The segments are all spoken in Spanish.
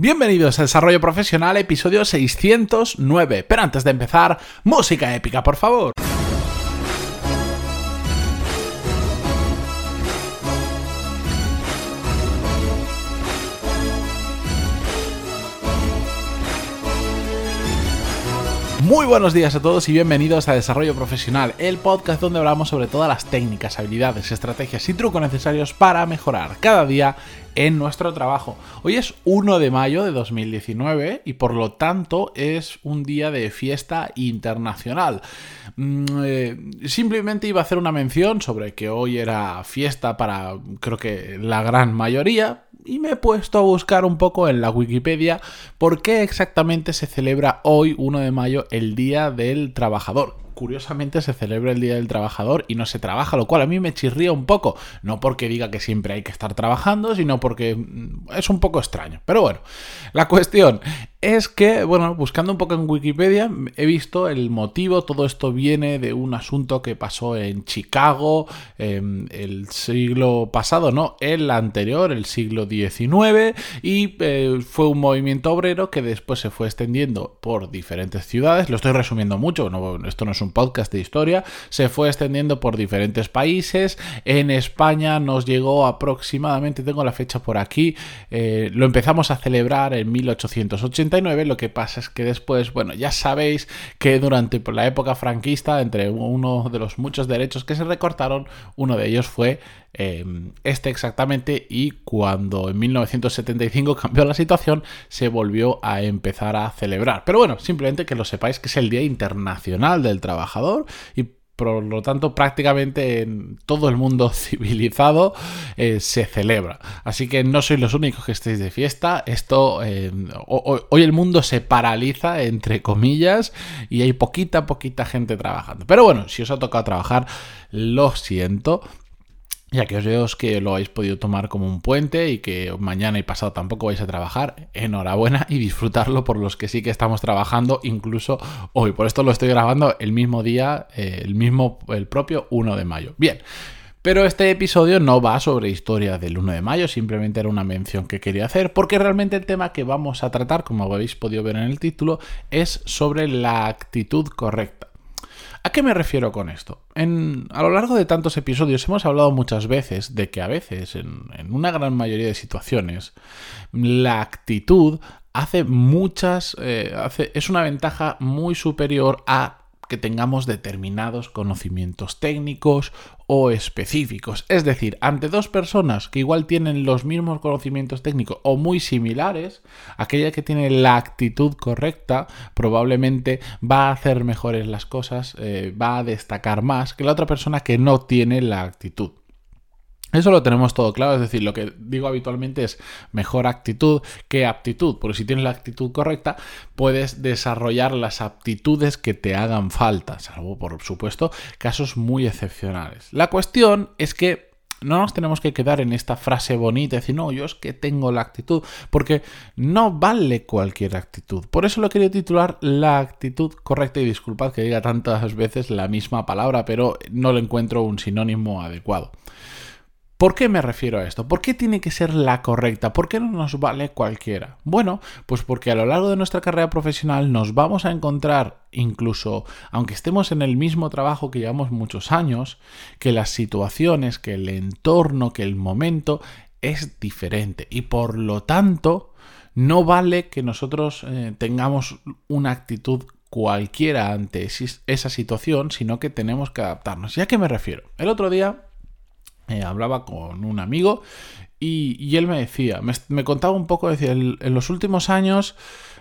Bienvenidos a Desarrollo Profesional, episodio 609. Pero antes de empezar, música épica, por favor. Muy buenos días a todos y bienvenidos a Desarrollo Profesional, el podcast donde hablamos sobre todas las técnicas, habilidades, estrategias y trucos necesarios para mejorar cada día en nuestro trabajo. Hoy es 1 de mayo de 2019 y por lo tanto es un día de fiesta internacional. Mm, eh, simplemente iba a hacer una mención sobre que hoy era fiesta para creo que la gran mayoría, y me he puesto a buscar un poco en la Wikipedia por qué exactamente se celebra hoy, 1 de mayo, el Día del Trabajador curiosamente se celebra el Día del Trabajador y no se trabaja, lo cual a mí me chirría un poco. No porque diga que siempre hay que estar trabajando, sino porque mm, es un poco extraño. Pero bueno, la cuestión es que, bueno, buscando un poco en Wikipedia, he visto el motivo, todo esto viene de un asunto que pasó en Chicago em, el siglo pasado, no, el anterior, el siglo XIX, y eh, fue un movimiento obrero que después se fue extendiendo por diferentes ciudades, lo estoy resumiendo mucho, esto no es un podcast de historia, se fue extendiendo por diferentes países, en España nos llegó aproximadamente, tengo la fecha por aquí, eh, lo empezamos a celebrar en 1880, lo que pasa es que después, bueno, ya sabéis que durante la época franquista, entre uno de los muchos derechos que se recortaron, uno de ellos fue em, este exactamente y cuando en 1975 cambió la situación, se volvió a empezar a celebrar. Pero bueno, simplemente que lo sepáis que es el Día Internacional del Trabajador y por lo tanto prácticamente en todo el mundo civilizado eh, se celebra. Así que no sois los únicos que estéis de fiesta, esto eh, hoy el mundo se paraliza entre comillas y hay poquita, poquita gente trabajando. Pero bueno, si os ha tocado trabajar, lo siento, ya que os veo que lo habéis podido tomar como un puente y que mañana y pasado tampoco vais a trabajar, enhorabuena y disfrutarlo por los que sí que estamos trabajando incluso hoy. Por esto lo estoy grabando el mismo día, eh, el mismo, el propio 1 de mayo. Bien. Pero este episodio no va sobre historia del 1 de mayo, simplemente era una mención que quería hacer, porque realmente el tema que vamos a tratar, como habéis podido ver en el título, es sobre la actitud correcta. ¿A qué me refiero con esto? a lo largo de tantos episodios hemos hablado muchas veces de que a veces, en, una gran mayoría de situaciones, la actitud hace muchas. Eh, es una ventaja muy superior a que tengamos determinados conocimientos técnicos o específicos. Es decir, ante dos personas que igual tienen los mismos conocimientos técnicos o muy similares, aquella que tiene la actitud correcta probablemente va a hacer mejores las cosas, eh, va a destacar más que la otra persona que no tiene la actitud. Eso lo tenemos todo claro, es decir, lo que digo habitualmente es mejor actitud que aptitud, porque si tienes la actitud correcta, puedes desarrollar las aptitudes que te hagan falta, salvo por supuesto casos muy excepcionales. La cuestión es que no nos tenemos que quedar en esta frase bonita, decir, no, yo es que tengo la actitud, porque no vale cualquier actitud. Por eso lo quería titular La actitud correcta y disculpad que diga tantas veces la misma palabra, pero no le encuentro un sinónimo adecuado. ¿Por qué me refiero a esto? ¿Por qué tiene que ser la correcta? ¿Por qué no nos vale cualquiera? Bueno, pues porque a lo largo de nuestra carrera profesional nos vamos a encontrar, incluso aunque estemos en el mismo trabajo que llevamos muchos años, que las situaciones, que el entorno, que el momento es diferente y por lo tanto no vale que nosotros eh, tengamos una actitud cualquiera ante esa situación, sino que tenemos que adaptarnos. ¿Y a qué me refiero? El otro día eh, hablaba con un amigo y, él me decía, me, contaba un poco, decía, en, los últimos años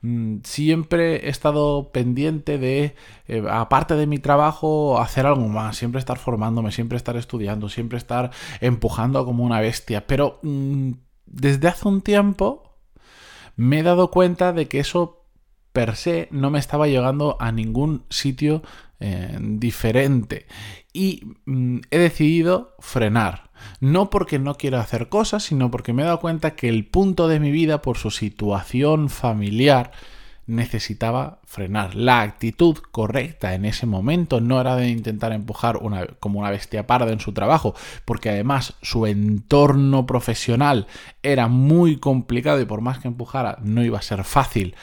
mm, siempre he estado pendiente de, eh, aparte de mi trabajo, hacer algo más, siempre estar formándome, siempre estar estudiando, siempre estar empujando como una bestia, pero mm, desde hace un tiempo me he dado cuenta de que eso per se no me estaba llegando a ningún sitio eh, diferente y mm, he decidido frenar. No porque no quiera hacer cosas, sino porque me he dado cuenta que el punto de mi vida, por su situación familiar, necesitaba frenar. La actitud correcta en ese momento no era de intentar empujar como una bestia parda en su trabajo, porque además su entorno profesional era muy complicado y por más que empujara no iba a ser fácil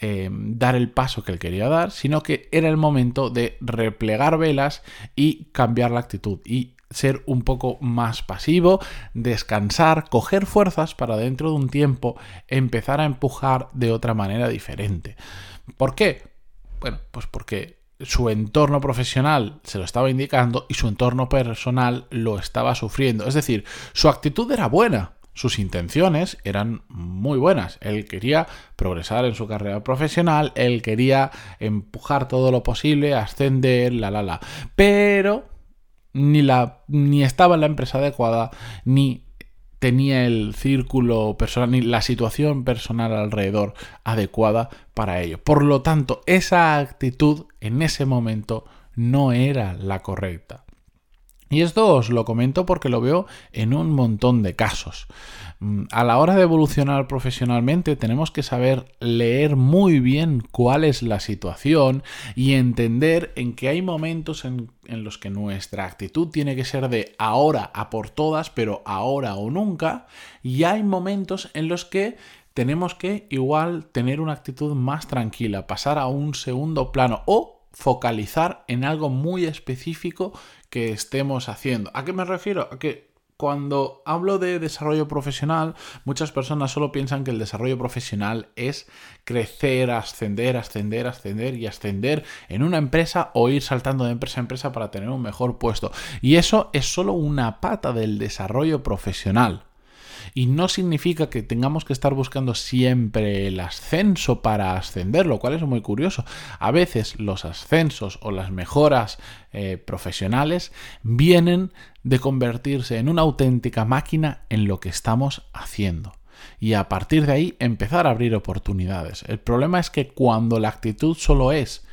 eh, dar el paso que él quería dar, sino que era el momento de replegar velas y cambiar la actitud y ser un poco más pasivo, descansar, coger fuerzas para dentro de un tiempo empezar a empujar de otra manera diferente. ¿Por qué? Bueno, pues porque su entorno profesional se lo estaba indicando y su entorno personal lo estaba sufriendo. Es decir, su actitud era buena, sus intenciones eran muy buenas. Él quería progresar en su carrera profesional, él quería empujar todo lo posible, ascender, la, la, la. Pero ni, la, ni estaba en la empresa adecuada, ni tenía el círculo personal, ni la situación personal alrededor adecuada para ello. Por lo tanto, esa actitud en ese momento no era la correcta. Y esto os lo comento porque lo veo en un montón de casos. Mm, a la hora de evolucionar profesionalmente tenemos que saber leer muy bien cuál es la situación y entender en que hay momentos en, los que nuestra actitud tiene que ser de ahora a por todas, pero ahora o nunca, y hay momentos en los que tenemos que igual tener una actitud más tranquila, pasar a un segundo plano o focalizar en algo muy específico que estemos haciendo. ¿A qué me refiero? A que cuando hablo de desarrollo profesional, muchas personas solo piensan que el desarrollo profesional es crecer, ascender, ascender, ascender y ascender en una empresa o ir saltando de empresa a empresa para tener un mejor puesto. Y eso es solo una pata del desarrollo profesional. Y no significa que tengamos que estar buscando siempre el ascenso para ascender, lo cual es muy curioso. A veces los ascensos o las mejoras eh, profesionales vienen de convertirse en una auténtica máquina en lo que estamos haciendo y a partir de ahí empezar a abrir oportunidades. El problema es que cuando la actitud solo es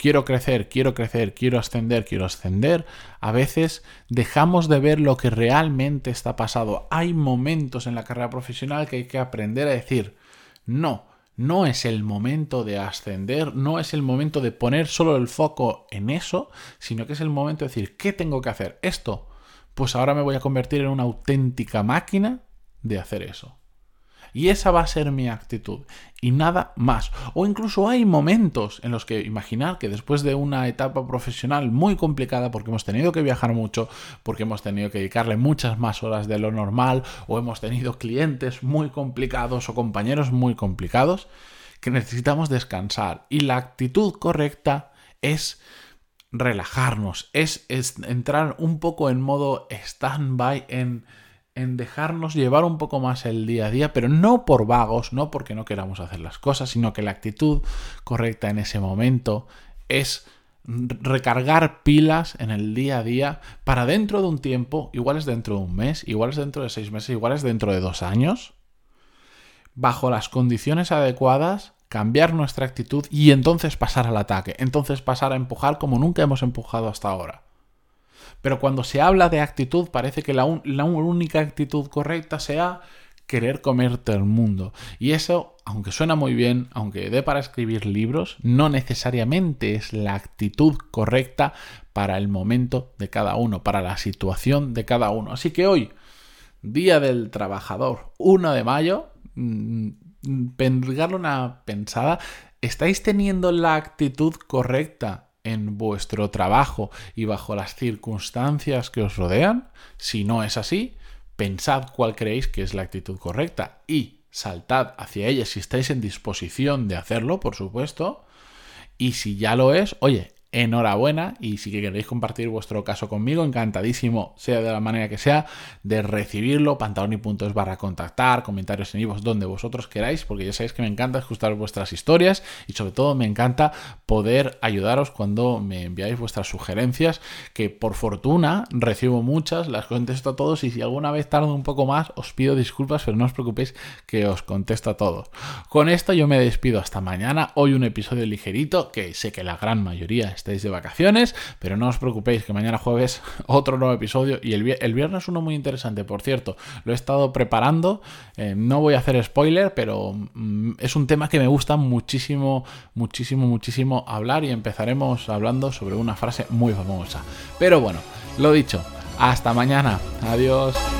quiero crecer, quiero crecer, quiero ascender, quiero ascender, a veces dejamos de ver lo que realmente está pasando. Hay momentos en la carrera profesional que hay que aprender a decir, no, no es el momento de ascender, no es el momento de poner solo el foco en eso, sino que es el momento de decir, ¿qué tengo que hacer? Esto, pues ahora me voy a convertir en una auténtica máquina de hacer eso. Y esa va a ser mi actitud y nada más. O incluso hay momentos en los que imaginar que después de una etapa profesional muy complicada, porque hemos tenido que viajar mucho, porque hemos tenido que dedicarle muchas más horas de lo normal, o hemos tenido clientes muy complicados o compañeros muy complicados, que necesitamos descansar. Y la actitud correcta es relajarnos, es, entrar un poco en modo stand-by en en dejarnos llevar un poco más el día a día, pero no por vagos, no porque no queramos hacer las cosas, sino que la actitud correcta en ese momento es recargar pilas en el día a día para dentro de un tiempo, igual es dentro de un mes, igual es dentro de seis meses, igual es dentro de dos años, bajo las condiciones adecuadas, cambiar nuestra actitud y entonces pasar al ataque, entonces pasar a empujar como nunca hemos empujado hasta ahora. Pero cuando se habla de actitud, parece que la, única actitud correcta sea querer comerte el mundo. Y eso, aunque suena muy bien, aunque dé para escribir libros, no necesariamente es la actitud correcta para el momento de cada uno, para la situación de cada uno. Así que hoy, Día del Trabajador, 1 de mayo, mmm, una pensada, ¿estáis teniendo la actitud correcta en vuestro trabajo y bajo las circunstancias que os rodean? Si no es así, pensad cuál creéis que es la actitud correcta y saltad hacia ella si estáis en disposición de hacerlo, por supuesto. Y si ya lo es, oye, enhorabuena y si queréis compartir vuestro caso conmigo, encantadísimo, sea de la manera que sea, de recibirlo, pantaloni.es barra contactar, comentarios en vivos donde vosotros queráis, porque ya sabéis que me encanta escuchar vuestras historias y sobre todo me encanta poder ayudaros cuando me enviáis vuestras sugerencias, que por fortuna recibo muchas, las contesto a todos y si alguna vez tardo un poco más, os pido disculpas, pero no os preocupéis que os contesto a todos. Con esto yo me despido hasta mañana, hoy un episodio ligerito, que sé que la gran mayoría estéis de vacaciones, pero no os preocupéis que mañana jueves otro nuevo episodio y el, viernes uno muy interesante, por cierto, lo he estado preparando, eh, no voy a hacer spoiler, pero mm, es un tema que me gusta muchísimo, muchísimo, muchísimo hablar y empezaremos hablando sobre una frase muy famosa. Pero bueno, lo dicho, hasta mañana, adiós.